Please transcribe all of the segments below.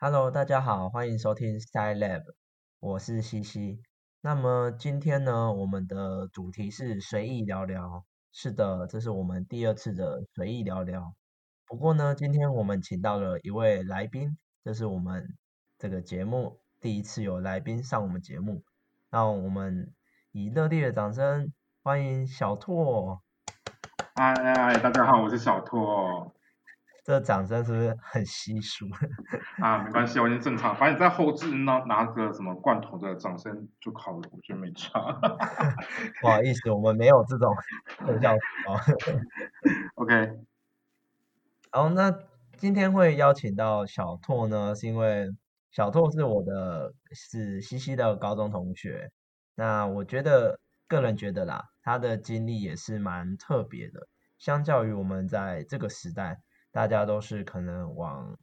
Hello，大家好，欢迎收听 Style Lab，我是西西。那么今天呢，我们的主题是随意聊聊。是的，这是我们第二次的随意聊聊。不过呢，今天我们请到了一位来宾，这是我们这个节目第一次有来宾上我们节目。那我们以热烈的掌声欢迎小拓。嗨，大家好，我是小拓。这掌声是不是很稀疏？啊，没关系，完全正常。反正你在后置拿拿个什么罐头的掌声就好了，我觉得没差。不好意思，我们没有这种特效哦。OK。好，那今天会邀请到小拓呢，是因为小拓是我的是西西的高中同学。那我觉得个人觉得啦，他的经历也是蛮特别的，相较于我们在这个时代。大家都是可能往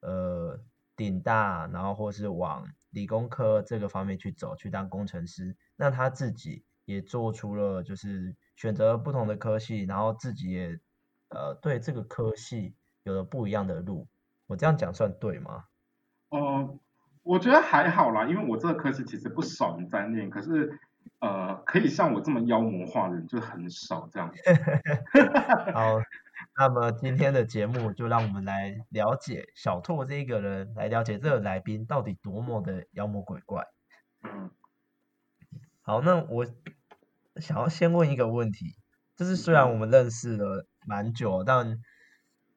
呃顶大，然后或是往理工科这个方面去走，去当工程师。那他自己也做出了就是选择不同的科系，然后自己也呃对这个科系有了不一样的路。我这样讲算对吗？呃，我觉得还好啦，因为我这个科系其实不少人在念，可是呃可以像我这么妖魔化的人就很少这样子。好。那么今天的节目就让我们来了解小拓这个人，来了解这个来宾到底多么的妖魔鬼怪。嗯，好，那我想要先问一个问题，就是虽然我们认识了蛮久，但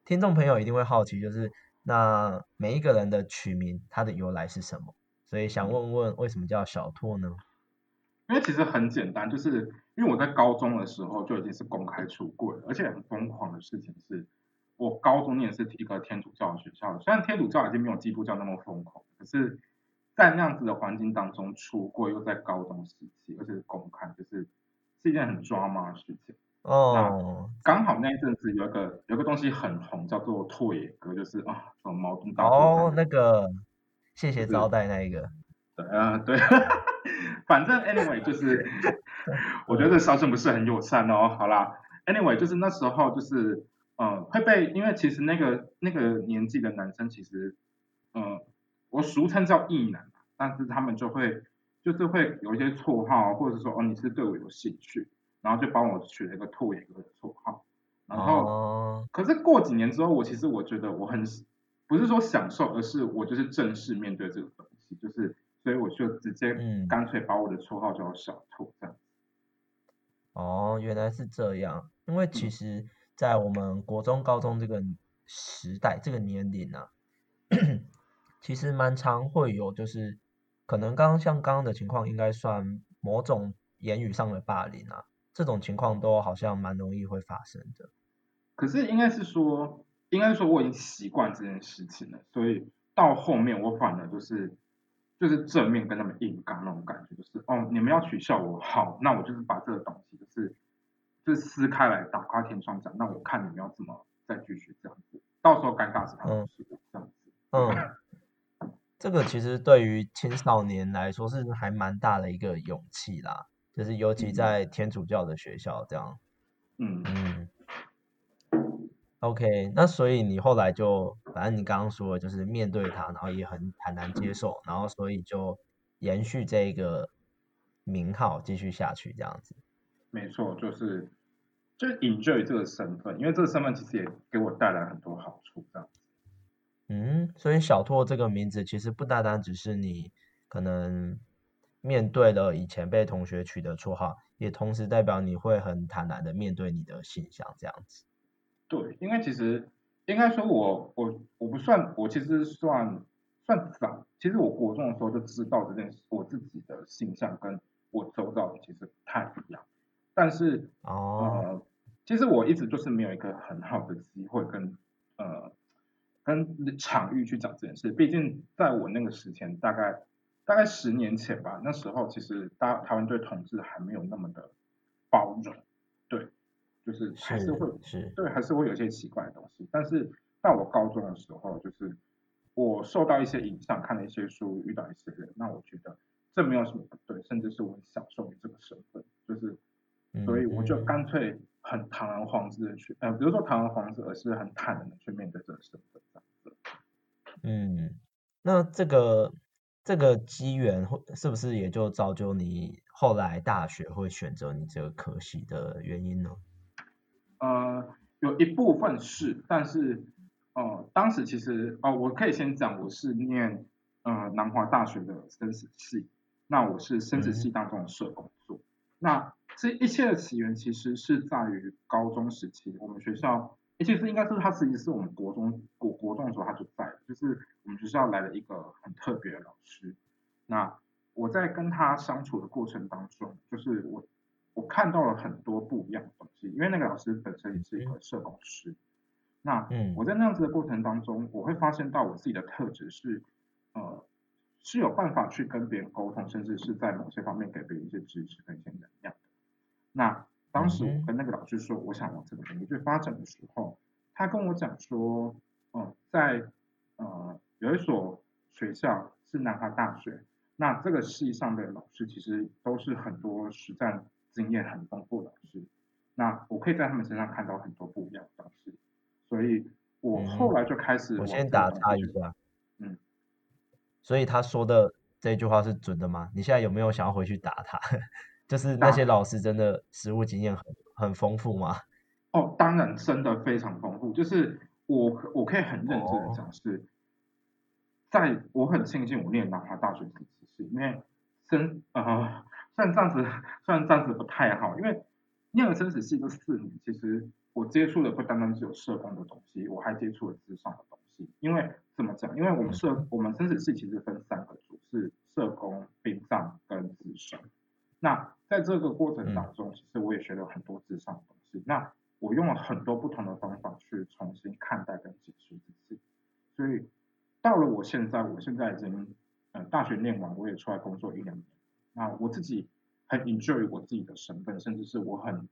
听众朋友一定会好奇，就是那每一个人的取名，它的由来是什么？所以想问问，为什么叫小拓呢？因为其实很简单，就是因为我在高中的时候就已经是公开出柜了，而且很疯狂的事情是，我高中念是一个天主教的学校，虽然天主教已经没有基督教那么疯狂，可是，在那样子的环境当中出柜，又在高中时期，而且是公开，就是是一件很抓马的事情。哦。刚好那一阵子有一个有个东西很红，叫做拓野哥，就是啊，什么矛盾大哦，那个谢谢招待那一个。对啊，对。反正 anyway 就是，我觉得这笑声不是很友善哦。好啦，anyway 就是那时候就是，嗯，会被因为其实那个那个年纪的男生其实，嗯，我俗称叫异男，但是他们就会就是会有一些绰号，或者说哦你是对我有兴趣，然后就帮我取了一个兔眼哥的绰号。然后，可是过几年之后，我其实我觉得我很不是说享受，而是我就是正式面对这个东西，就是。所以我就直接干脆把我的绰号叫小兔这样。哦，原来是这样。因为其实，在我们国中、高中这个时代、这个年龄啊，其实蛮常会有，就是可能刚刚像刚刚的情况，应该算某种言语上的霸凌啊，这种情况都好像蛮容易会发生的。可是应该是说，应该说我已经习惯这件事情了，所以到后面我反而就是。就是正面跟他们硬刚那种感觉，就是哦，你们要取笑我，好，那我就是把这个东西就是就是撕开来，打开天窗讲，那我看你们要怎么再继续这样子，到时候尴尬是他们事，这样子。嗯，这个其实对于青少年来说是还蛮大的一个勇气啦，就是尤其在天主教的学校这样。嗯嗯。OK，那所以你后来就，反正你刚刚说的就是面对他，然后也很很难接受，然后所以就延续这个名号继续下去这样子。没错，就是就 enjoy 这个身份，因为这个身份其实也给我带来很多好处这样子。嗯，所以小拓这个名字其实不单单只是你可能面对了以前被同学取的绰号，也同时代表你会很坦然的面对你的形象这样子。对，因为其实应该说，我我我不算，我其实算算早。其实我国中的时候就知道这件事，我自己的形象跟我周遭的其实不太一样。但是哦，其实我一直就是没有一个很好的机会跟呃跟场域去讲这件事。毕竟在我那个时间，大概大概十年前吧，那时候其实大台湾对统治还没有那么的包容，对。就是还是会是对，还是会有一些奇怪的东西。但是到我高中的时候，就是我受到一些影响，看了一些书，遇到一些人，那我觉得这没有什么不对，甚至是我很享受于这个身份。就是，所以我就干脆很堂而皇之的去，呃，比如说堂而皇之，而是很坦然的去面对这个身份。嗯，那这个这个机缘会是不是也就造就你后来大学会选择你这个科系的原因呢？呃，有一部分是，但是呃，当时其实哦，我可以先讲，我是念呃南华大学的生死系，那我是生死系当中的社工作。那这一切的起源其实是在于高中时期，我们学校。其实应该是他，实际是我们国中国国中的时候他就在，就是我们学校来了一个很特别的老师。那我在跟他相处的过程当中，就是我我看到了很多不一样的东西，因为那个老师本身也是一个社工师。那我在那样子的过程当中，我会发现到我自己的特质是，呃，是有办法去跟别人沟通，甚至是在某些方面给别人一些支持跟一些能量的。那当时我跟那个老师说，我想往这个领域去发展的时候，他跟我讲说，嗯，在呃有一所学校是南华大学，那这个系上的老师其实都是很多实战经验很丰富的老师，那我可以在他们身上看到很多不一样的东西，所以我后来就开始，我先打他一下，嗯，所以他说的这句话是准的吗？你现在有没有想要回去打他？就是那些老师真的实务经验很很丰富吗？哦，当然真的非常丰富。就是我我可以很认真的讲，是在我很庆幸我念南华大学生死系，因为生呃虽然这样子虽然这样子不太好，因为念了生死系这四年，其实我接触的不单单只有社工的东西，我还接触了智商的东西。因为怎么讲？因为我们社我们生死系其实分三个组，是社工、殡葬跟智商。那在这个过程当中，其实我也学了很多智商的东西。那我用了很多不同的方法去重新看待跟解释自己。所以到了我现在，我现在已经呃大学念完，我也出来工作一两年。那我自己很 enjoy 我自己的身份，甚至是我很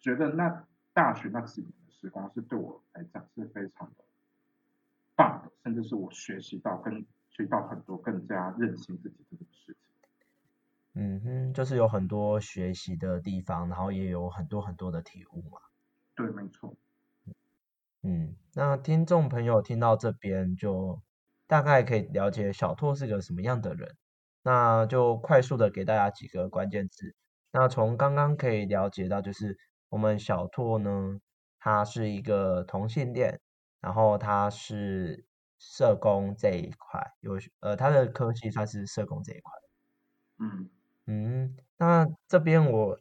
觉得那大学那几年的时光是对我来讲是非常的棒的，甚至是我学习到跟学到很多更加认清自己这件事情。嗯哼，就是有很多学习的地方，然后也有很多很多的体悟嘛。对，没错。嗯，那听众朋友听到这边就大概可以了解小拓是个什么样的人。那就快速的给大家几个关键字。那从刚刚可以了解到，就是我们小拓呢，他是一个同性恋，然后他是社工这一块，有呃他的科系算是社工这一块。嗯。嗯，那这边我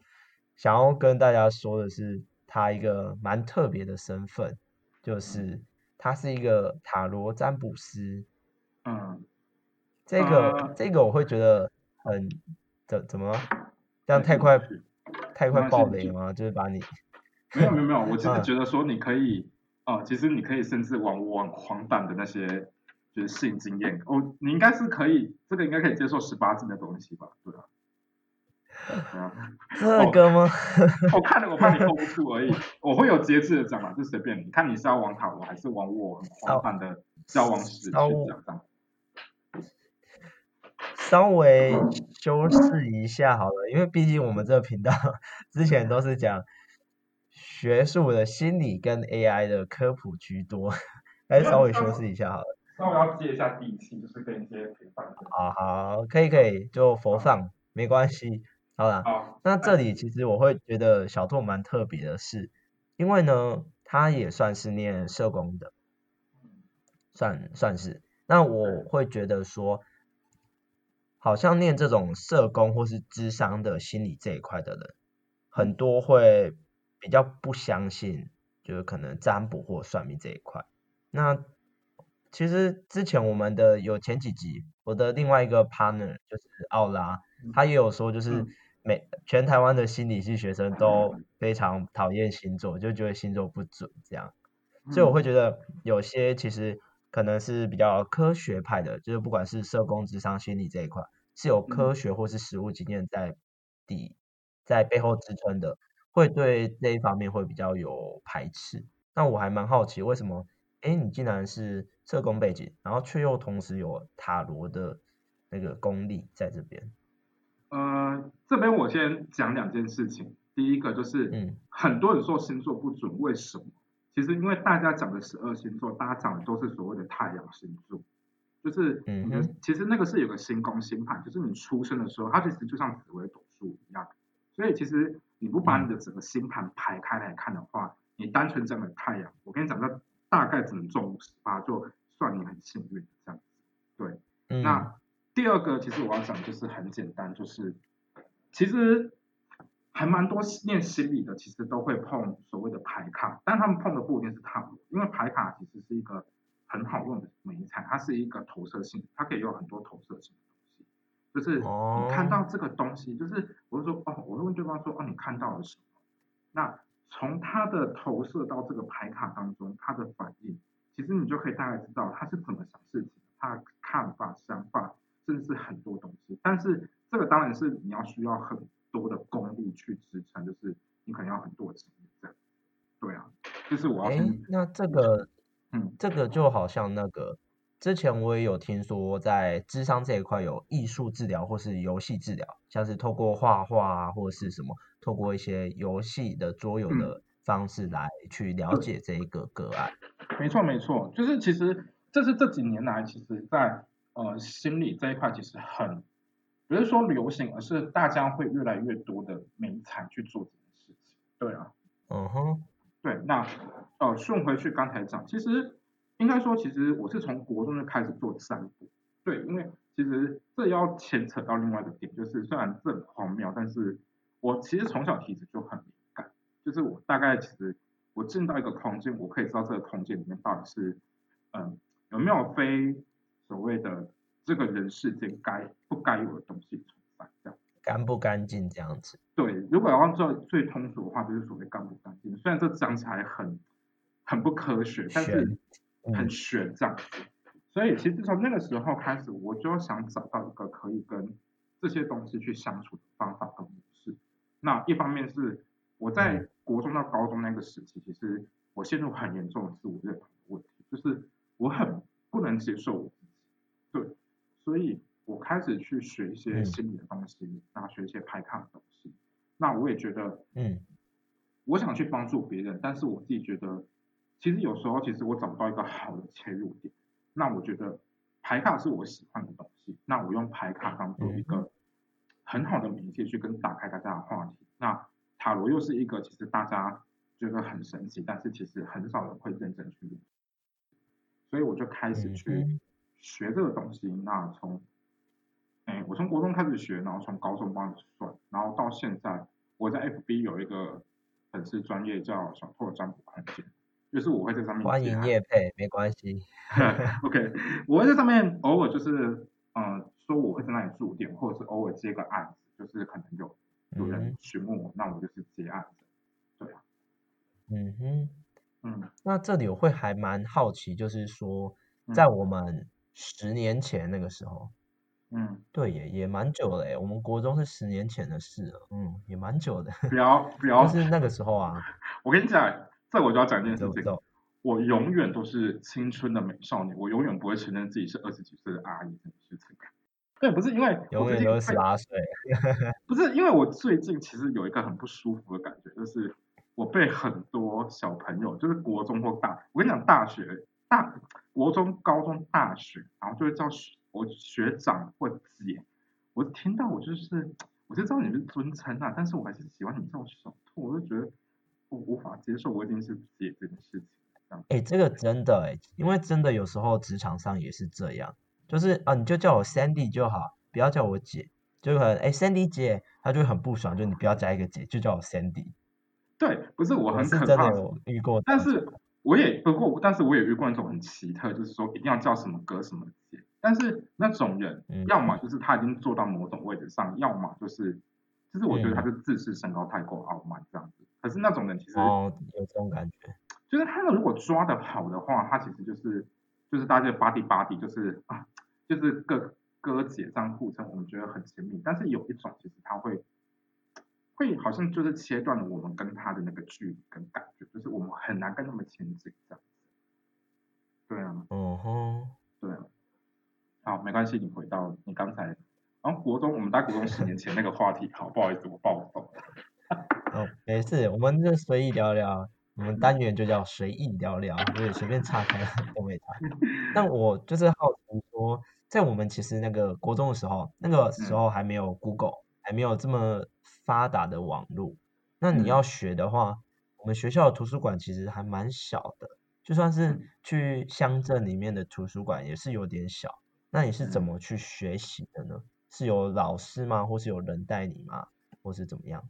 想要跟大家说的是，他一个蛮特别的身份，就是他是一个塔罗占卜师。嗯，这个这个我会觉得很怎怎么这样太快太快爆雷吗？就是把你没有没有没有，我 其实觉得说你可以啊，其实你可以甚至往往黄版的那些就是性经验哦，你应该是可以，这个应该可以接受十八禁的东西吧？对啊。这个吗？我看了，我怕你 hold 不住而已。我会有节制的讲嘛，就随便你看你是要往塔罗还是往我很广泛的交往史去讲。稍微修饰一下好了，因为毕竟我们这个频道之前都是讲学术的心理跟 AI 的科普居多，还是稍微修饰一下好了。那我要接一下地气，就是跟一些陪伴。好好，可以可以，就佛放，没关系。好啦，那这里其实我会觉得小兔蛮特别的是，因为呢，他也算是念社工的，算算是。那我会觉得说，好像念这种社工或是智商的心理这一块的人，很多会比较不相信，就是可能占卜或算命这一块。那其实之前我们的有前几集，我的另外一个 partner 就是奥拉，他也有说就是。每全台湾的心理系学生都非常讨厌星座，就觉得星座不准这样，所以我会觉得有些其实可能是比较科学派的，就是不管是社工、智商、心理这一块，是有科学或是实务经验在底在背后支撑的，会对这一方面会比较有排斥。那我还蛮好奇，为什么？哎，你竟然是社工背景，然后却又同时有塔罗的那个功力在这边？呃，这边我先讲两件事情。第一个就是，嗯，很多人说星座不准，为什么？其实因为大家讲的十二星座，大家讲的都是所谓的太阳星座。就是你的嗯其实那个是有个星宫星盘，就是你出生的时候，它其实就像紫微斗数一样。所以其实你不把你的整个星盘排开来看的话，你单纯这样的太阳，我跟你讲，那大概只能中五十八，就算你很幸运这样子。对，嗯，那第二个其实我要讲就是很简单，就是其实还蛮多念心理的，其实都会碰所谓的牌卡，但他们碰的不一定是塔罗，因为牌卡其实是一个很好用的美彩，它是一个投射性，它可以有很多投射性的东西。就是哦你看到这个东西，就是我就说哦，我会问对方说哦，你看到了什么？那从他的投射到这个牌卡当中，他的反应，其实你就可以大概知道他是怎么想事情，他的看法、想法，甚至是很多东西。但是这个当然是你要需要很多的功力去支撑，就是你可能要很多的经验这样。对啊，就是我要诶先，那这个，嗯，这个就好像那个，之前我也有听说，在智商这一块有艺术治疗或是游戏治疗，像是透过画画啊，或者是什么，透过一些游戏的桌游嗯的方式来去了解这一个个案。没错没错，就是其实这是这几年来，其实在呃心理这一块其实很，不是说流行，而是大家会越来越多的美才去做这件事情。对啊，嗯哼，对，那呃顺回去刚才讲，其实应该说，其实我是从国中就开始做散步。对，因为其实这要牵扯到另外一个点，就是虽然这很荒谬，但是我其实从小体质就很敏感，就是我大概其实我进到一个空间，我可以知道这个空间里面到底是嗯有没有非所谓的这个人世间该不该有的东西存在，这样。干不干净这样子。对，如果要按照最通俗的话，就是所谓干不干净。虽然这讲起来很很不科学，但是很玄这样子。所以其实从那个时候开始，我就想找到一个可以跟这些东西去相处的方法跟模式。那一方面是我在嗯国中到高中那个时期，其实我陷入很严重的自我认同的问题，就是我很不能接受我自己。对，所以我开始去学一些嗯心理的东西，然后学一些排抗的东西。那我也觉得，嗯我想去帮助别人，但是我自己觉得，其实有时候其实我找不到一个好的切入点。那我觉得牌卡是我喜欢的东西，那我用牌卡当做一个很好的媒介去跟打开大家的话题。那塔罗又是一个其实大家觉得很神奇，但是其实很少人会认真去用，所以我就开始嗯去学这个东西。那从哎，我从国中开始学，然后从高中帮算，然后到现在，我在 FB 有一个粉丝专业叫小拓占卜空间，就是我会在上面欢迎叶配，没关系。OK，我会在上面偶尔就是嗯、呃说我会在那里驻点，或者是偶尔接个案子，就是可能有有人嗯询问我，那我就是接案子。对啊，嗯哼，嗯那这里我会还蛮好奇，就是说，嗯在我们十年前那个时候，嗯，对耶，也蛮久了诶。我们国中是十年前的事了，嗯，也蛮久的。不要不要就，是那个时候啊，我跟你讲，这我就要讲一件事情，我永远都是青春的美少女，我永远不会承认自己是二十几岁的阿姨这件事情。对，不是因为我永远十八岁。不是因为我最近其实有一个很不舒服的感觉，就是我被很多小朋友，就是国中或大，我跟你讲，大学、大国中、高中、大学，然后就会叫学我学长或姐，我听到我就是，我就知道你是尊称啊，但是我还是喜欢你叫我小兔，我就觉得我无法接受我已经是姐这件事情，这样哎、这个真的哎，因为真的有时候职场上也是这样，就是啊，你就叫我 Sandy 就好，不要叫我姐，就可能哎 Sandy 姐，她就很不爽，就你不要加一个姐，就叫我 Sandy。对，不是我很可怕的，有遇过但，是我也不过，但是我也遇过那种很奇特，就是说一定要叫什么哥什么姐，但是那种人，嗯要么就是他已经做到某种位置上，要么就是，就是我觉得他嗯是自视身高太过傲慢这样子。可是那种人其实，哦，有这种感觉，就是他们如果抓的好的话，他其实就是就是大家巴蒂巴蒂，就是啊，就是各哥姐这样互称，我们觉得很亲密。但是有一种其实他会。会好像就是切断了我们跟他的那个距离跟感觉，就是我们很难跟他们亲近这样子。对啊，哦吼，对啊。好，没关系，你回到你刚才，然后国中我们在国中十年前那个话题，好，不好意思，我暴走了。哦，没事，我们就随意聊聊。我们单元就叫随意聊聊，所以随便岔开都没谈。但我就是好奇说，在我们其实那个国中的时候，那个时候还没有 Google，还没有这么发达的网络。那你要学的话，我们学校的图书馆其实还蛮小的，就算是去乡镇里面的图书馆也是有点小。那你是怎么去学习的呢？是有老师吗？或是有人带你吗？或是怎么样？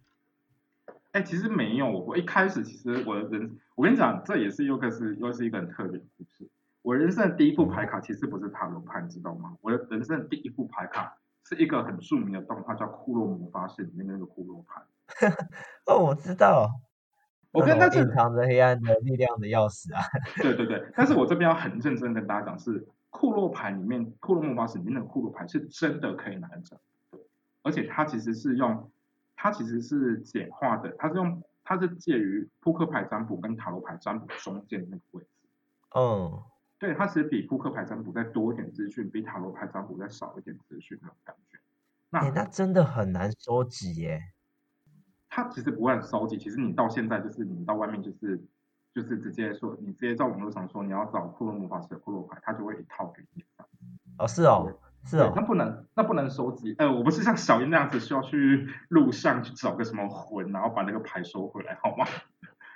哎，其实没有。我一开始其实我的人，我跟你讲，这也是又个是又是一个很特别的故事。我人生的第一副牌卡其实不是塔罗牌，你知道吗？我的人生的第一副牌卡是一个很著名的动画叫《库洛魔法使》里面的那个库洛牌。哦，我知道。我跟他隐藏着黑暗的力量的钥匙啊。对对对，但是我这边要很认真跟大家讲，是库洛牌里面库洛魔法使里面的库洛牌是真的可以拿着，而且它其实是用。它其实是简化的，它是用它是介于扑克牌占卜跟塔罗牌占卜中间的那个位置。嗯，对，它其实比扑克牌占卜再多一点资讯，比塔罗牌占卜再少一点资讯那种感觉。那那真的很难收集耶。它其实不会收集，其实你到现在就是你到外面就是就是直接说，你直接在网络上说你要找库洛魔法师的库洛牌，它就会一套给你。哦，是哦。是哦，那不能，那不能收集。呃，我不是像小英那样子需要去路上去找个什么魂，然后把那个牌收回来，好吗？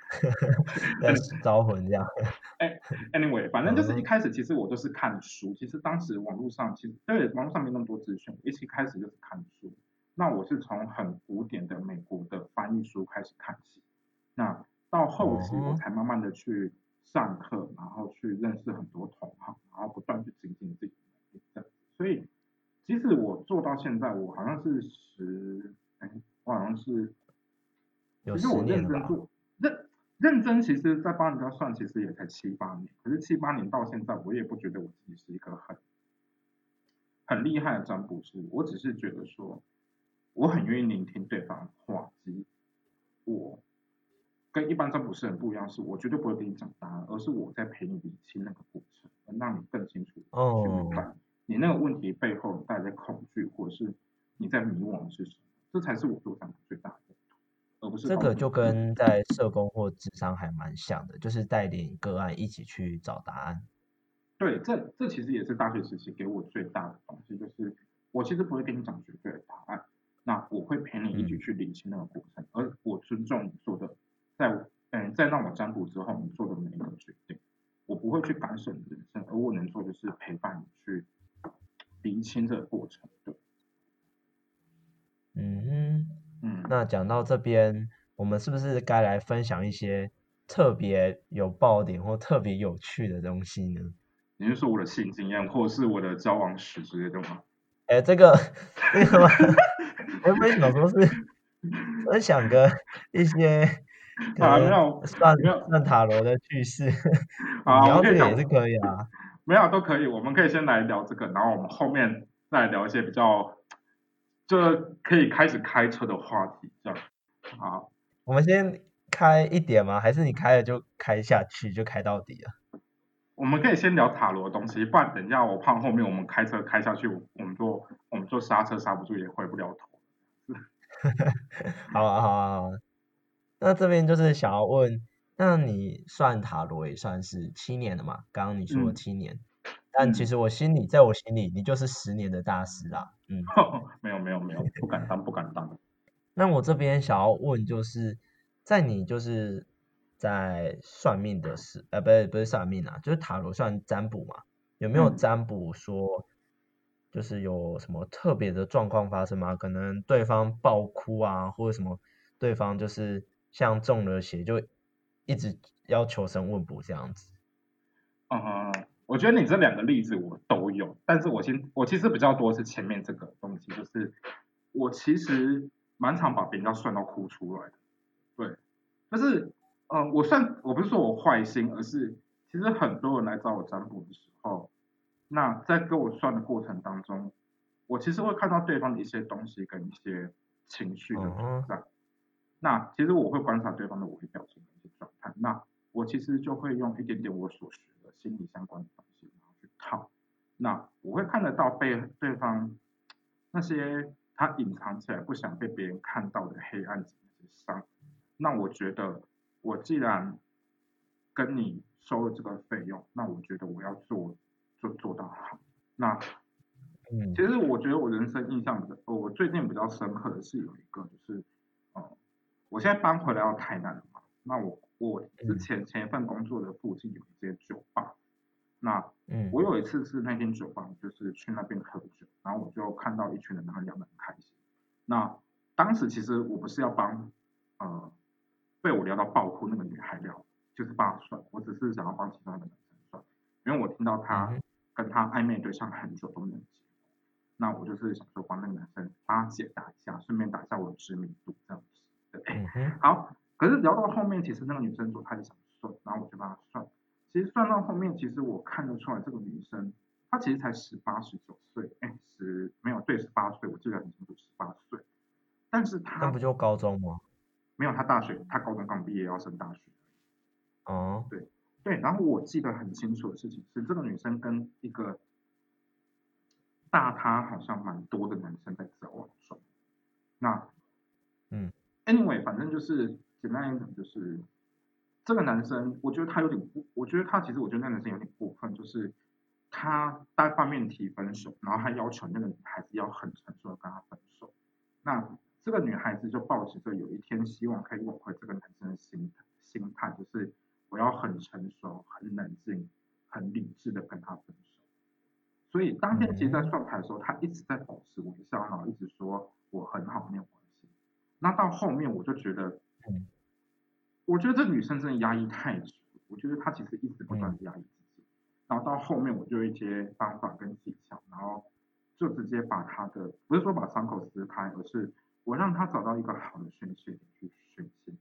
招魂这样。哎，anyway，反正就是一开始其实我都是看书。其实当时网络上其实对网络上没那么多资讯，一起开始就是看书。那我是从很古典的美国的翻译书开始看起，那到后期我才慢慢的去上课，然后去认识很多同行，然后不断去精进自己。所以，即使我做到现在，我好像是十，哎，我好像是，其实我认真做，认认真，其实在帮人家算，其实也才七八年。可是七八年到现在，我也不觉得我自己是一个很很厉害的占卜师。我只是觉得说，我很愿意聆听对方的话，及我跟一般占卜师很不一样，是我绝对不会给你讲答案，而是我在陪你理清那个过程，能让你更清楚去明白。你那个问题背后带着恐惧，或是你在迷惘是什么？这才是我做占卜最大的而不是这个就跟在社工或智商还蛮像的，就是带领个案一起去找答案。对，这这其实也是大学时期给我最大的东西，就是我其实不会跟你讲绝对的答案，那我会陪你一起去理清那个过程，而我尊重你做的，在嗯在让我占卜之后你做的每一个决定，我不会去干涉你的人生，而我能做就是陪伴你去。厘清这个过程，对。嗯嗯，那讲到这边，我们是不是该来分享一些特别有爆点或特别有趣的东西呢？你是说我的性经验，或者是我的交往史之类的吗？哎，这个为什么？我为什么说是分享个一些 啊？没有算算塔罗的趣事，啊，这个也是可以啊。没有都可以，我们可以先来聊这个，然后我们后面再聊一些比较，就可以开始开车的话题，这样。好，我们先开一点吗？还是你开了就开下去，就开到底了？我们可以先聊塔罗的东西，不然等一下我怕后面我们开车开下去，我们就我们就刹车刹不住，也回不了头。好啊好啊好，那这边就是想要问。那你算塔罗也算是七年了嘛？刚刚你说七年，但其实我心里，在我心里，你就是十年的大师啦。嗯，没有没有没有，不敢当不敢当。那我这边想要问，就是在你就是在算命的时，呃，不是不是算命啊，就是塔罗算占卜嘛？有没有占卜说，就是有什么特别的状况发生吗？可能对方爆哭啊，或者什么，对方就是像中了邪就。一直要求神问卜这样子，嗯，我觉得你这两个例子我都有，但是我先我其实比较多是前面这个东西，就是我其实蛮常把别人要算到哭出来的，对，但是嗯，我算我不是说我坏心，而是其实很多人来找我占卜的时候，那在跟我算的过程当中，我其实会看到对方的一些东西跟一些情绪的存在，那其实我会观察对方的微表情的一些。状态，那我其实就会用一点点我所学的心理相关的东西，然后去套。那我会看得到被对方那些他隐藏起来不想被别人看到的黑暗那些伤。那我觉得，我既然跟你收了这个费用，那我觉得我要做就做到好。那嗯其实我觉得我人生印象比较，呃我最近比较深刻的是有一个，就是，呃，我现在搬回来到台南了嘛，那我我之嗯前前一份工作的附近有一间酒吧，那嗯。我有一次是那间酒吧，就是去那边喝酒，然后我就看到一群人，然后聊得很开心。那当时其实我不是要帮，呃，被我聊到爆哭那个女孩聊，就是帮她算，我只是想要帮其中一个男生算，因为我听到嗯他跟她暧昧对象很久都没有结婚，那我就是想说帮那个男生帮他解答一下，顺便打一下我的知名度嗯好，可是聊到后面，其实那个女生说她也想算，然后我就帮她算。其实算到后面，其实我看得出来，这个女生她其实才十八、十九岁，哎，十没有对十八岁，我记得很清楚，十八岁。但是她那不就高中吗？没有，她大学，她高中刚毕业要升大学。哦，对对，然后我记得很清楚的事情是，这个女生跟一个大她好像蛮多的男生在交往中。那，嗯，anyway，反正就是简单一讲，就是这个男生，我觉得他有点过，我觉得他其实我觉得那男生有点过分，就是他单方面提分手，然后他要求那个女孩子要很成熟的跟他分手。那这个女孩子就抱持着有一天希望可以挽回这个男生的心心态，就是我要很成熟、很冷静、很理智的跟他分手。所以当天其实，在算牌的时候，他一直在保持微笑，然后一直说我很好，没有。那到后面我就觉得，嗯我觉得这女生真的压抑太久了，我觉得她其实一直不断的压抑自己。然后到后面我就有一些方法跟技巧，然后就直接把她的不是说把伤口撕开，而是我让她找到一个好的宣泄点去宣泄，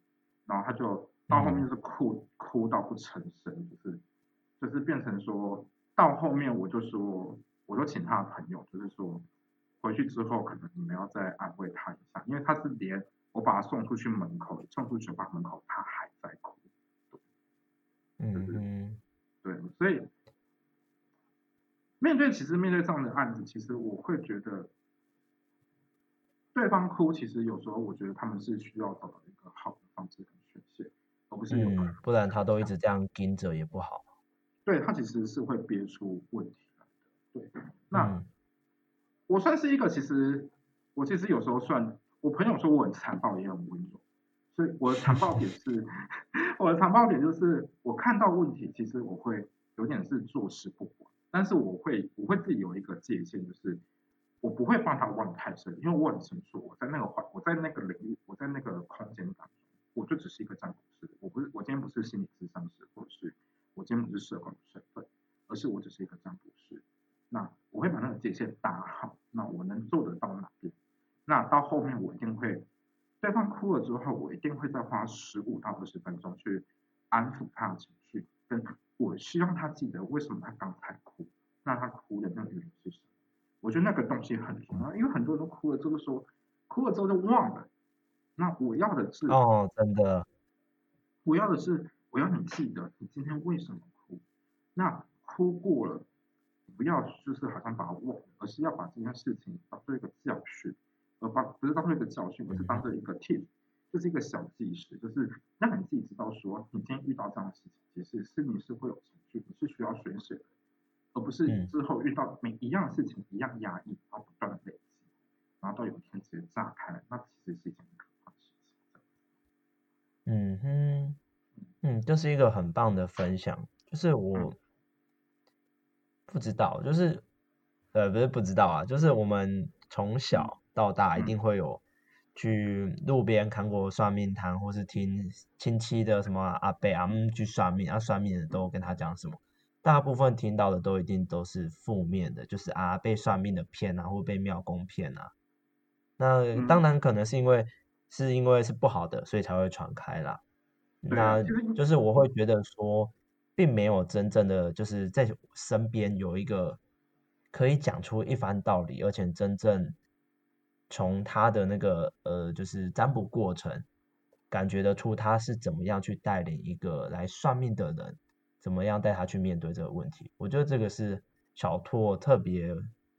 然后她就到后面就是哭、哭到不成声，就是就是变成说到后面我就说，我就请她的朋友，就是说回去之后可能你们要再安慰她因为他是连我把他送出去门口，送出酒吧门口，他还在哭。嗯哼，对，所以面对其实面对这样的案子，其实我会觉得对方哭，其实有时候我觉得他们是需要找到一个好的方式跟宣泄，而不是不然他都一直这样盯着也不好。对他其实是会憋出问题来的。对，那、嗯我算是一个，其实我其实有时候算，我朋友说我很残暴，也很温柔，所以我的残暴点是，我的残暴点就是我看到问题，其实我会有点是坐视不管，但是我会我会自己有一个界限，就是我不会帮他忘太深，因为我很清楚我在那个环，我在那个领域，我在那个空间当中，我就只是一个占卜师，我不是我今天不是心理咨商师，或者是我今天不是社工的身份，而是我只是一个占卜师。那我会把那个界限打好，那我能做得到哪边？那到后面我一定会，对方哭了之后，我一定会再花十五到二十分钟去安抚他的情绪，跟我希望他记得为什么他刚才哭，那他哭的那个原因是什么？我觉得那个东西很重要，因为很多人都哭了之后说，哭了之后就忘了。那我要的是，哦，真的，我要的是，我要你记得你今天为什么哭。那哭过了，不要就是好像把它忘，而是要把这件事情当做一个教训，而把不是当做一个教训，而是当做一个 tip，就是一个小计时，就是让你自己知道说，你今天遇到这样的事情，其实是你是会有情绪，你是需要宣泄的，而不是嗯。之后遇到每一样事情一样压抑，然后不断的累积，然后到有一天直接炸开，那其实是一件很可怕的事情。嗯哼，嗯，这是一个很棒的分享。就是我不知道，就是呃，不是不知道啊，就是我们从小到大一定会有去路边看过算命摊，或是听亲戚的什么阿伯阿姆去算命，啊，算命的都跟他讲什么，大部分听到的都一定都是负面的，就是啊被算命的骗啊，或被庙公骗啊。那当然可能是因为是因为是不好的，所以才会传开啦。那就是我会觉得说，并没有真正的就是在身边有一个可以讲出一番道理，而且真正从他的那个呃就是占卜过程，感觉得出他是怎么样去带领一个来算命的人，怎么样带他去面对这个问题。我觉得这个是小拓特别，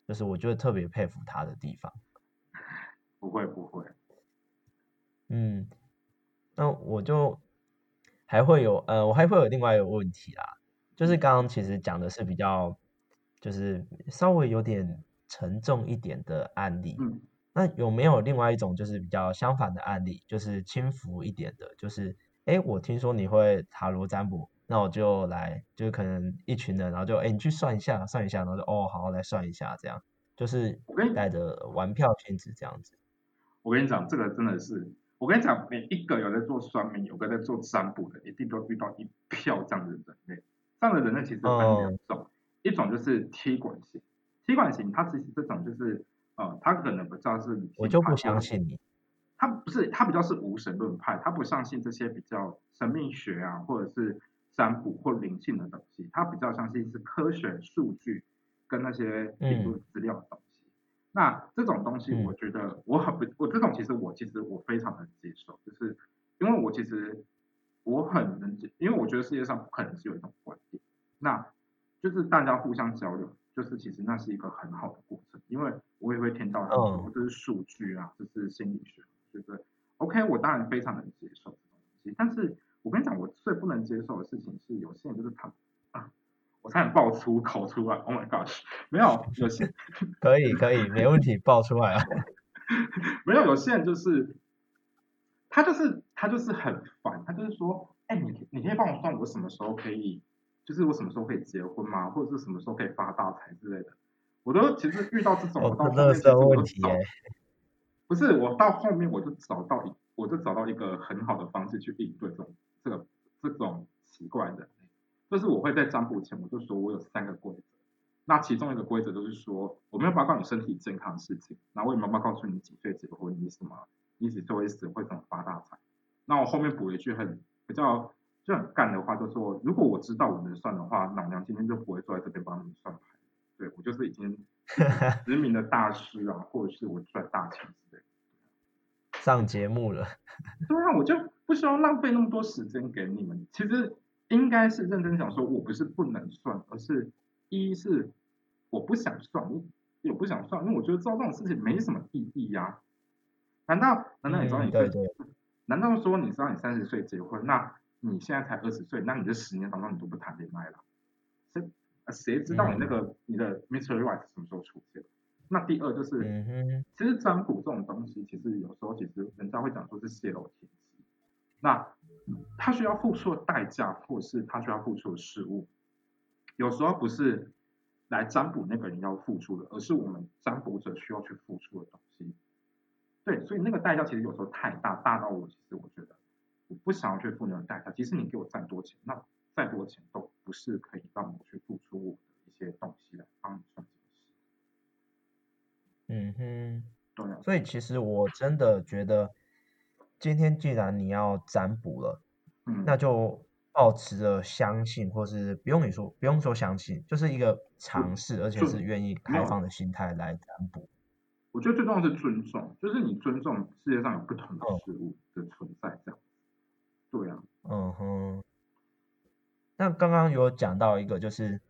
就是我觉得特别佩服他的地方。不会不会，嗯，那我就还会有呃，我还会有另外一个问题啦，就是刚刚其实讲的是比较，就是稍微有点沉重一点的案例。嗯，那有没有另外一种就是比较相反的案例，就是轻浮一点的，就是哎，我听说你会塔罗占卜，那我就来，就是可能一群人，然后就哎，你去算一下，算一下，然后就哦，好，来算一下，这样，就是带着玩票性质这样子。我跟你讲，这个真的是，我跟你讲，每一个有在做算命，有个在做占卜的，一定都遇到一票这样的人类。这样的人类其实分两种，一种就是踢馆型，踢馆型，它其实这种就是，呃，他可能不知道是，我就不相信你。他不是，他比较是无神论派，他不相信这些比较神秘学啊，或者是占卜或灵性的东西，他比较相信是科学数据跟那些记录资料的东西。那这种东西，我觉得我很不，我这种其实我其实我非常能接受，就是因为我其实我很能接，因为我觉得世界上不可能只有一种观点，那就是大家互相交流，就是其实那是一个很好的过程，因为我也会听到他们说这是数据啊，这是心理学，就是 OK，我当然非常能接受这种东西，但是我跟你讲，我最不能接受的事情是有些人就是他啊。我差点爆粗口出来，Oh my gosh！没有，有些 可以可以没问题，爆出来啊。没有，有些人就是他就是他就是很烦，他就是说，哎，你你可以帮我算我什么时候可以，就是我什么时候可以结婚吗？或者是什么时候可以发大财之类的。我都其实遇到这种，我到后面其实我都找，不是我到后面我就找到一，我就找到一个很好的方式去应对这种这个这种奇怪的。就是我会在占卜前，我就说我有三个规则。那其中一个规则就是说，我没有报告你身体健康的事情，然后我也没有告诉你几岁结婚，你什么，你几岁会死，会怎么发大财。那我后面补了一句很比较就很干的话，就说如果我知道我能算的话，老娘今天就不会坐在这边帮你们算牌。对我就是已经 知名的大师啊，或者是我赚大钱之类。上节目了。对啊，我就不需要浪费那么多时间给你们。其实。应该是认真讲，说我不是不能算，而是一是我不想算，我不想算，因为我觉得做这种事情没什么意义呀。难道难道你知道你对？难道说你知道你三十岁结婚，那你现在才二十岁，那你这十年当中你都不谈恋爱了？谁谁知道你那个你的 Mr. Right 什么时候出现？那第二就是，其实占卜这种东西，其实有时候其实人家会讲说是泄露天机，那。他需要付出的代价，或是他需要付出的事物，有时候不是来占卜那个人要付出的，而是我们占卜者需要去付出的东西。对，所以那个代价其实有时候太大，大到我其实我觉得我不想要去付那个代价。即使你给我再多钱，那再多钱都不是可以让我去付出我的一些东西来帮你算这个事。嗯哼，对。所以其实我真的觉得。今天既然你要占卜了，那就保持着相信，或是不用你说，不用说相信，就是一个尝试，而且是愿意开放的心态来占卜。我觉得最重要是尊重，就是你尊重世界上有不同的事物的存在，这样。嗯哼。那刚刚有讲到一个，就是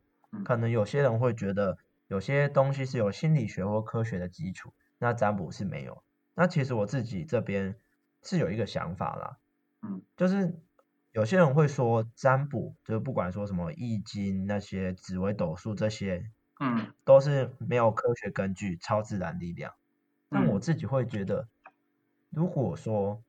可能有些人会觉得有些东西是有心理学或科学的基础，那占卜是没有。那其实我自己这边。是有一个想法啦，嗯，就是有些人会说占卜，就是不管说什么易经那些紫微斗数这些，嗯，都是没有科学根据、超自然力量。但我自己会觉得，如果说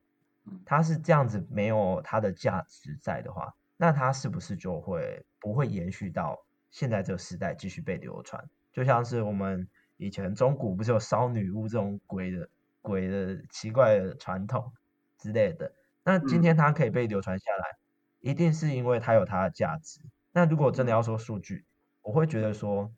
它是这样子没有它的价值在的话，那它是不是就会不会延续到现在这个时代继续被流传？就像是我们以前中古不是有烧女巫这种鬼的鬼的奇怪的传统？之类的，那今天它可以被流传下来，一定是因为它有它的价值。那如果真的要说数据，我会觉得说，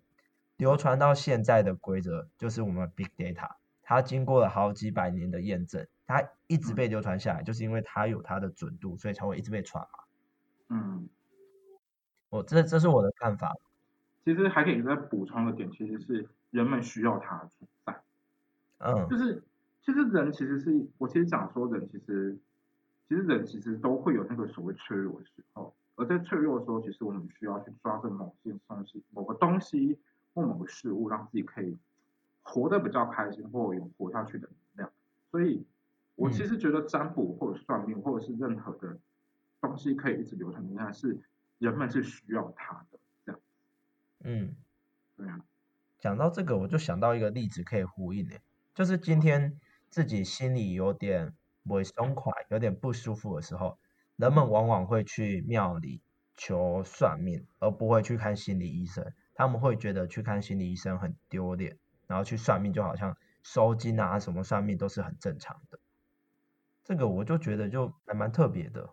流传到现在的规则就是我们 big data，它经过了好几百年的验证，它一直被流传下来，就是因为它有它的准度，所以才会一直被传嘛。嗯，我这这是我的看法。其实还可以再补充的点，其实是人们需要它存在。嗯，就是。其实人其实是我其实讲说人其实其实人其实都会有那个所谓脆弱的时候，而在脆弱的时候，其实我们需要去抓住某件东西、某个东西或某个事物，让自己可以活得比较开心，或有活下去的能量。所以，我其实觉得占卜或者算命或者是任何的东西可以一直流传下来，是人们是需要它的这样。嗯，对啊，讲到这个，我就想到一个例子可以呼应诶，就是今天自己心里有点不松快、有点不舒服的时候，人们往往会去庙里求算命，而不会去看心理医生。他们会觉得去看心理医生很丢脸，然后去算命就好像收金啊什么算命都是很正常的。这个我就觉得就还蛮特别的。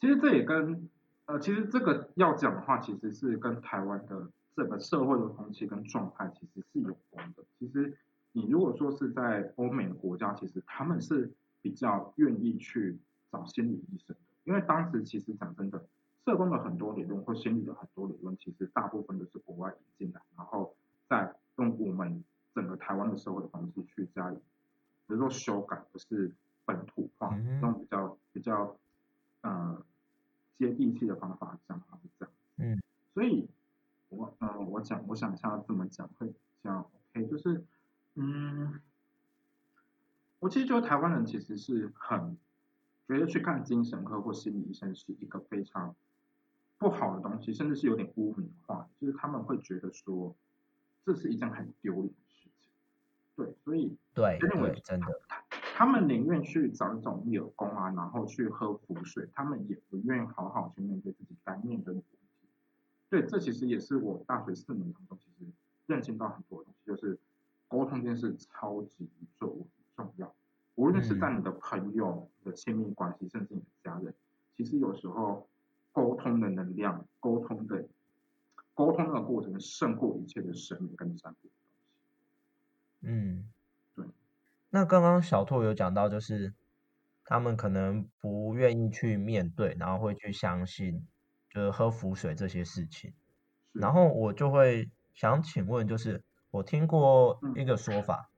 其实这也跟呃，其实这个要讲的话，其实是跟台湾的这个社会的风气跟状态其实是有关的。其实你如果说是在欧美的国家，其实他们是比较愿意去找心理医生的，因为当时其实讲真的，社工的很多理论或心理的很多理论，其实大部分都是国外引进来，然后再用我们整个台湾的社会的方式去加以，比如说修改，不是本土，较呃接地气的方法讲这样。嗯，所以我呃我讲我想一下怎么讲会比较 OK，就是嗯，我其实觉得台湾人其实是很觉得去看精神科或心理医生是一个非常不好的东西，甚至是有点污名化，就是他们会觉得说这是一件很丢脸的事情。对，所以对认为对，真的，他们宁愿去找一种有功啊，然后去喝苦水，他们也不愿意好好去面对自己该面对的问题。对，这其实也是我大学四年当中其实认清到很多东西，就是沟通这件事超级重重要。无论是在你的朋友的亲密关系，甚至你的家人，其实有时候沟通的能量、沟通的沟通的过程胜过一切的神明跟占卜。嗯，对。那刚刚小兔有讲到，就是他们可能不愿意去面对，然后会去相信，就是喝符水这些事情。然后我就会想请问，就是我听过嗯一个说法，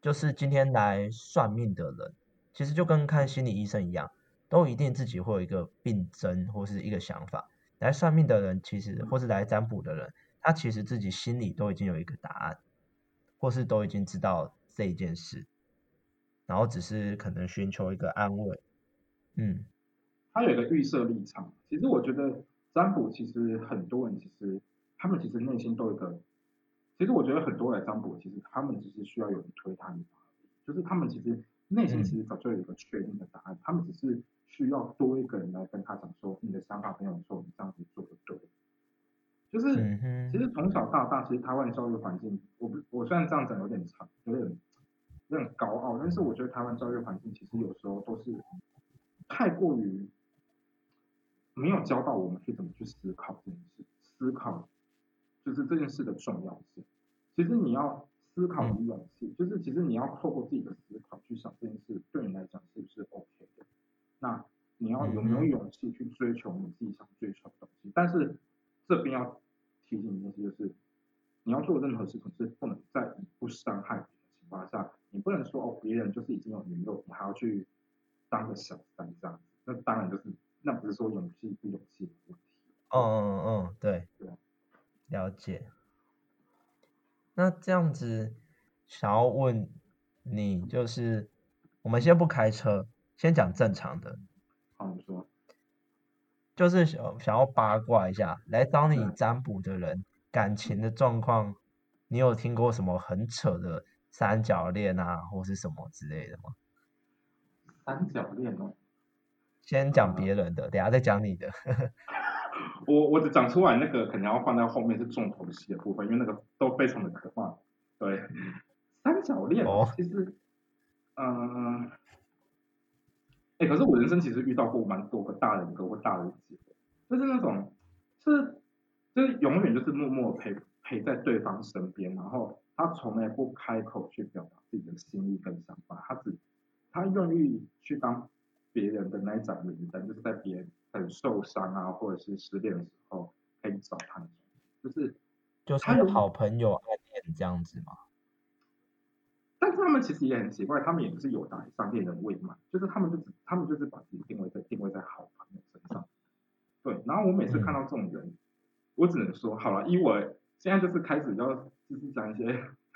就是今天来算命的人，其实就跟看心理医生一样，都一定自己会有一个病症或是一个想法。来算命的人，其实或是来占卜的人，他其实自己心里都已经有一个答案，或是都已经知道这一件事，然后只是可能寻求一个安慰。嗯他有一个预设立场。其实我觉得占卜其实很多人其实他们其实内心都有一个，其实我觉得很多来占卜，其实他们只是需要有人推他一把，就是他们其实内心其实早就有一个确定的答案，他们只是需要多一个人来跟他讲说你的想法没有错，你这样子做的对。就是其实从小到大，其实台湾教育环境，我不我虽然这样讲有点长，有点有点高傲，但是我觉得台湾教育环境其实有时候都是太过于没有教到我们去怎么去思考这件事，思考就是这件事的重要性。其实你要思考与勇气，就是其实你要透过自己的思考去想这件事对你来讲是不是 OK 的。那你要有没有勇气去追求你自己想追求的东西？但是这边要提醒一件事，就是你要做任何事情是不能在以不伤害别人的情况下，你不能说哦别人就是已经有女友，你还要去当个小三这样子，那当然就是那不是说勇气不勇气的问题。嗯嗯嗯，对对。啊，了解。那这样子，想要问你，就是我们先不开车，先讲正常的，好，你说。就是想想要八卦一下，来找你嗯占卜的人感情的状况，你有听过什么很扯的三角恋啊，或是什么之类的吗？三角恋哦，先讲别人的，等下再讲你的。我我只讲出来那个可能要放在后面是重头戏的部分，因为那个都非常的可怕。对，三角恋哦其实，嗯、哎、可是我人生其实遇到过蛮多个大人哥或大人姐的，就是那种，是就是永远就是默默陪陪在对方身边，然后他从来不开口去表达自己的心意跟想法，他只他愿意去当别人的那一盏明灯，就是在别人很受伤啊或者是失恋的时候可以找他就是就是他有好朋友暗恋这样子嘛？但是他们其实也很奇怪，他们也不是有打上恋人未满，就是他们就只他们就是把自己定位在定位在好朋友身上。对，然后我每次看到这种人，我只能说好了，以我现在就是开始要就是讲一些，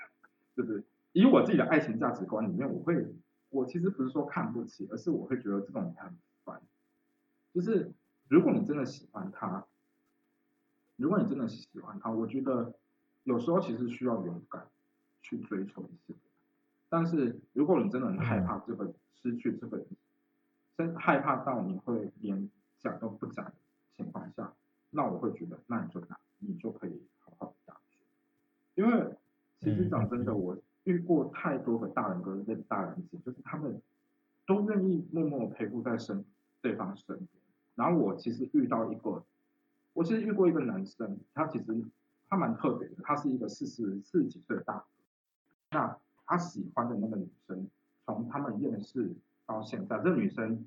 就是以我自己的爱情价值观里面，我会我其实不是说看不起，而是我会觉得这种人很烦。就是如果你真的喜欢他，如果你真的喜欢他，我觉得有时候其实需要勇敢去追求一些。但是如果你真的很害怕这个失去这个人，真害怕到你会连讲都不讲的情况下，那我会觉得那你就打，你就可以。因为其实讲真的，我遇过太多个大人哥跟大人姐，就是他们都愿意默默陪护在身对方身边。然后我其实遇到一个，我其实遇过一个男生，他其实他蛮特别的，他是一个四十四十几岁的大哥，那他喜欢的那个女生，从他们认识到现在，这女生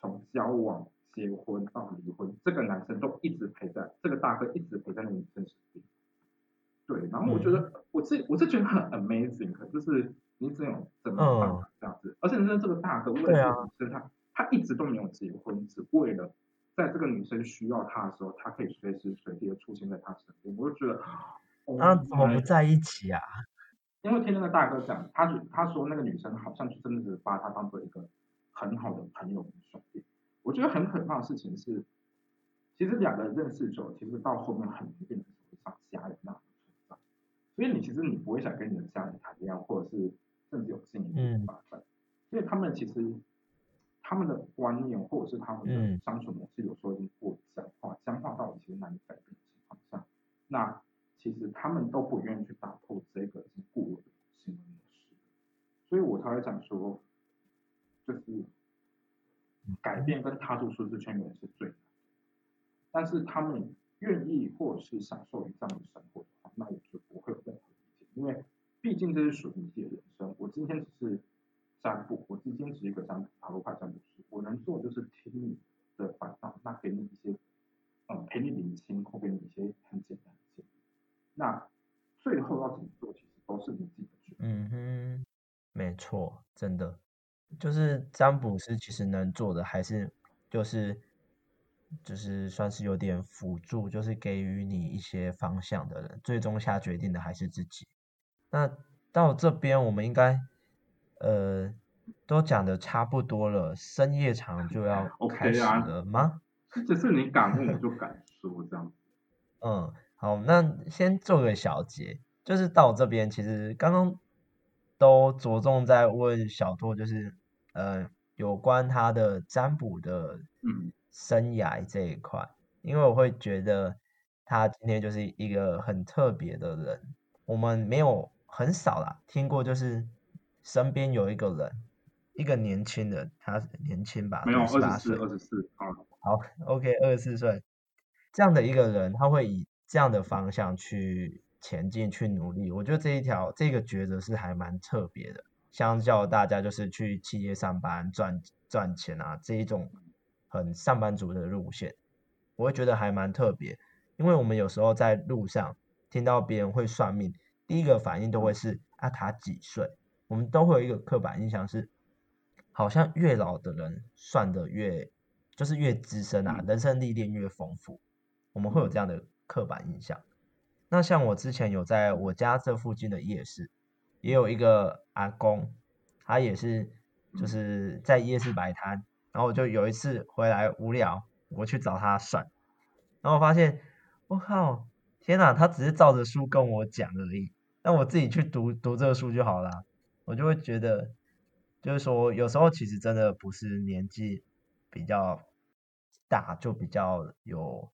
从交往、结婚到离婚，这个男生都一直陪在，这个大哥一直陪在那个女生身边。对，然后我觉得我自我是觉得很 amazing，就是你只有怎么办法这样子，而且你这个大哥为了这个女生，他他一直都没有结婚，只为了在这个女生需要他的时候，他可以随时随地的出现在他身边，我就觉得，那怎么不在一起啊？因为听那个大哥讲，他就他说那个女生好像就真的是把他当做一个很好的朋友兄弟。我觉得很可怕的事情是，其实两个人认识久，其实到后面很容易变成像家人那样。所以你其实你不会想跟你的家人谈恋爱，或者是甚至有进一步的发展，因为他们其实他们的观念或者是他们的相处模式有时候已经过僵化，僵化到其实难以改变的情况下，那其实他们都不愿意去打破这个固有的行为模式，所以我才会讲说，就是改变跟踏入舒适圈的人是最难，但是他们愿意或者是享受这样的生活。那我就不会有任何意见，因为毕竟这是属于你自己的人生。我今天只是占卜，我今天只是一个占卜塔罗牌占卜师，我能做就是听你的反应，那给你一些，嗯，陪你理清，或给你一些很简单的建议。那最后要怎么做，其实都是你自己的决定。嗯哼，没错，真的，就是占卜师其实能做的还是就是。就是算是有点辅助，就是给予你一些方向的人，最终下决定的还是自己。那到这边我们应该，呃，都讲的差不多了，深夜场就要 开始了吗？只是你敢问，我就敢说这样。嗯，好，那先做个小结，就是到这边其实刚刚都着重在问小拓，就是呃有关他的占卜的，嗯。生涯这一块，因为我会觉得他今天就是一个很特别的人，我们没有很少啦听过，就是身边有一个人，一个年轻人，他年轻吧，没有二十四，二十四，好，OK，二十四岁。这样的一个人，他会以这样的方向去前进，去努力，我觉得这一条这个抉择是还蛮特别的，相较大家就是去企业上班赚赚钱啊这一种。很上班族的路线，我会觉得还蛮特别，因为我们有时候在路上听到别人会算命，第一个反应都会是啊他几岁，我们都会有一个刻板印象是，好像越老的人算的越就是越资深啊，人生历练越丰富，我们会有这样的刻板印象。那像我之前有在我家这附近的夜市，也有一个阿公，他也是就是在夜市摆摊。然后我就有一次回来无聊，我去找他算，然后我发现，我靠，天哪，他只是照着书跟我讲而已，那我自己去读读这个书就好了。我就会觉得，就是说，有时候其实真的不是年纪比较大就比较有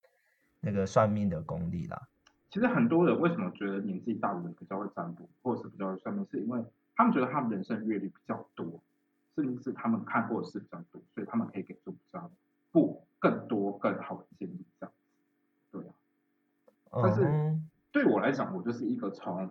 那个算命的功力啦。其实很多人为什么觉得年纪大的人比较会占卜，或者是比较会算命，是因为他们觉得他们人生阅历比较多。甚至是他们看过的事比较多，所以他们可以给出比较不更多更好的建议，这样对啊。但是对我来讲，我就是一个从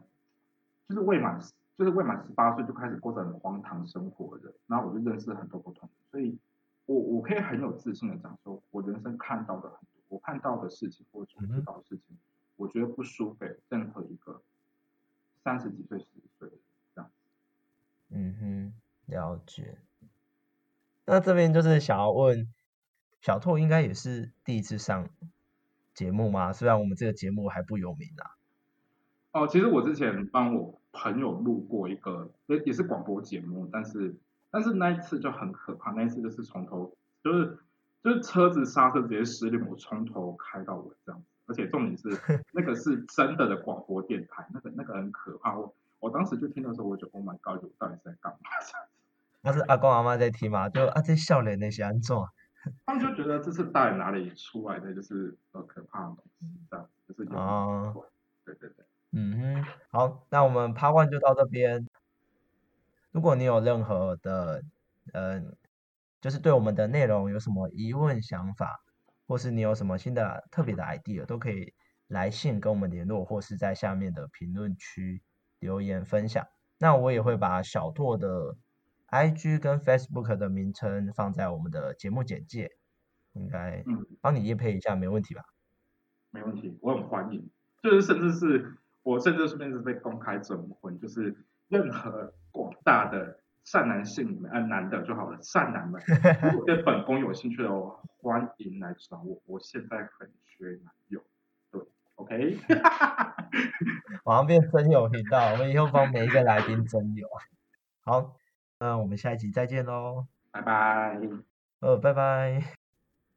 就是未满就是未满十八岁就开始过着很荒唐生活的人，然后我就认识很多不同，所以我我可以很有自信的讲说，我人生看到的很多，我看到的事情或者知道的事情，我觉得不输给任何一个三十几岁、四十岁的这样。嗯哼。了解，那这边就是想要问小拓，应该也是第一次上节目吗？虽然我们这个节目还不有名啊。哦，其实我之前帮我朋友录过一个，也也是广播节目，但是但是那一次就很可怕，那一次就是从头就是就是车子刹车直接失灵，我从头开到尾这样子，而且重点是 那个是真的的广播电台，那个那个很可怕。我我当时就听的时候，我就 Oh my God，我到底是在干嘛？那是阿公阿妈在听嘛？就啊，这笑脸那些安怎？他们就觉得这是到底哪里出来的，就是呃可怕的东西，这样就是有哦对对对，嗯哼，好，那我们 Part One 就到这边。如果你有任何的，呃，就是对我们的内容有什么疑问、想法，或是你有什么新的特别的 idea，都可以来信跟我们联络，或是在下面的评论区留言分享。那我也会把小拓的 IG 跟 Facebook 的名称放在我们的节目简介，应该嗯，帮你验配一下，没问题吧？没问题，我很欢迎。就是甚至是我甚至顺便是被公开征婚，就是任何广大的善男信们，呃，男的就好了，善男们，如果对本宫有兴趣的话，欢迎来找我。我现在很缺男友，对，OK，马上变真友频道，我们以后帮每一个来宾真友。好，那我们下一集再见喽，拜拜。呃，拜拜。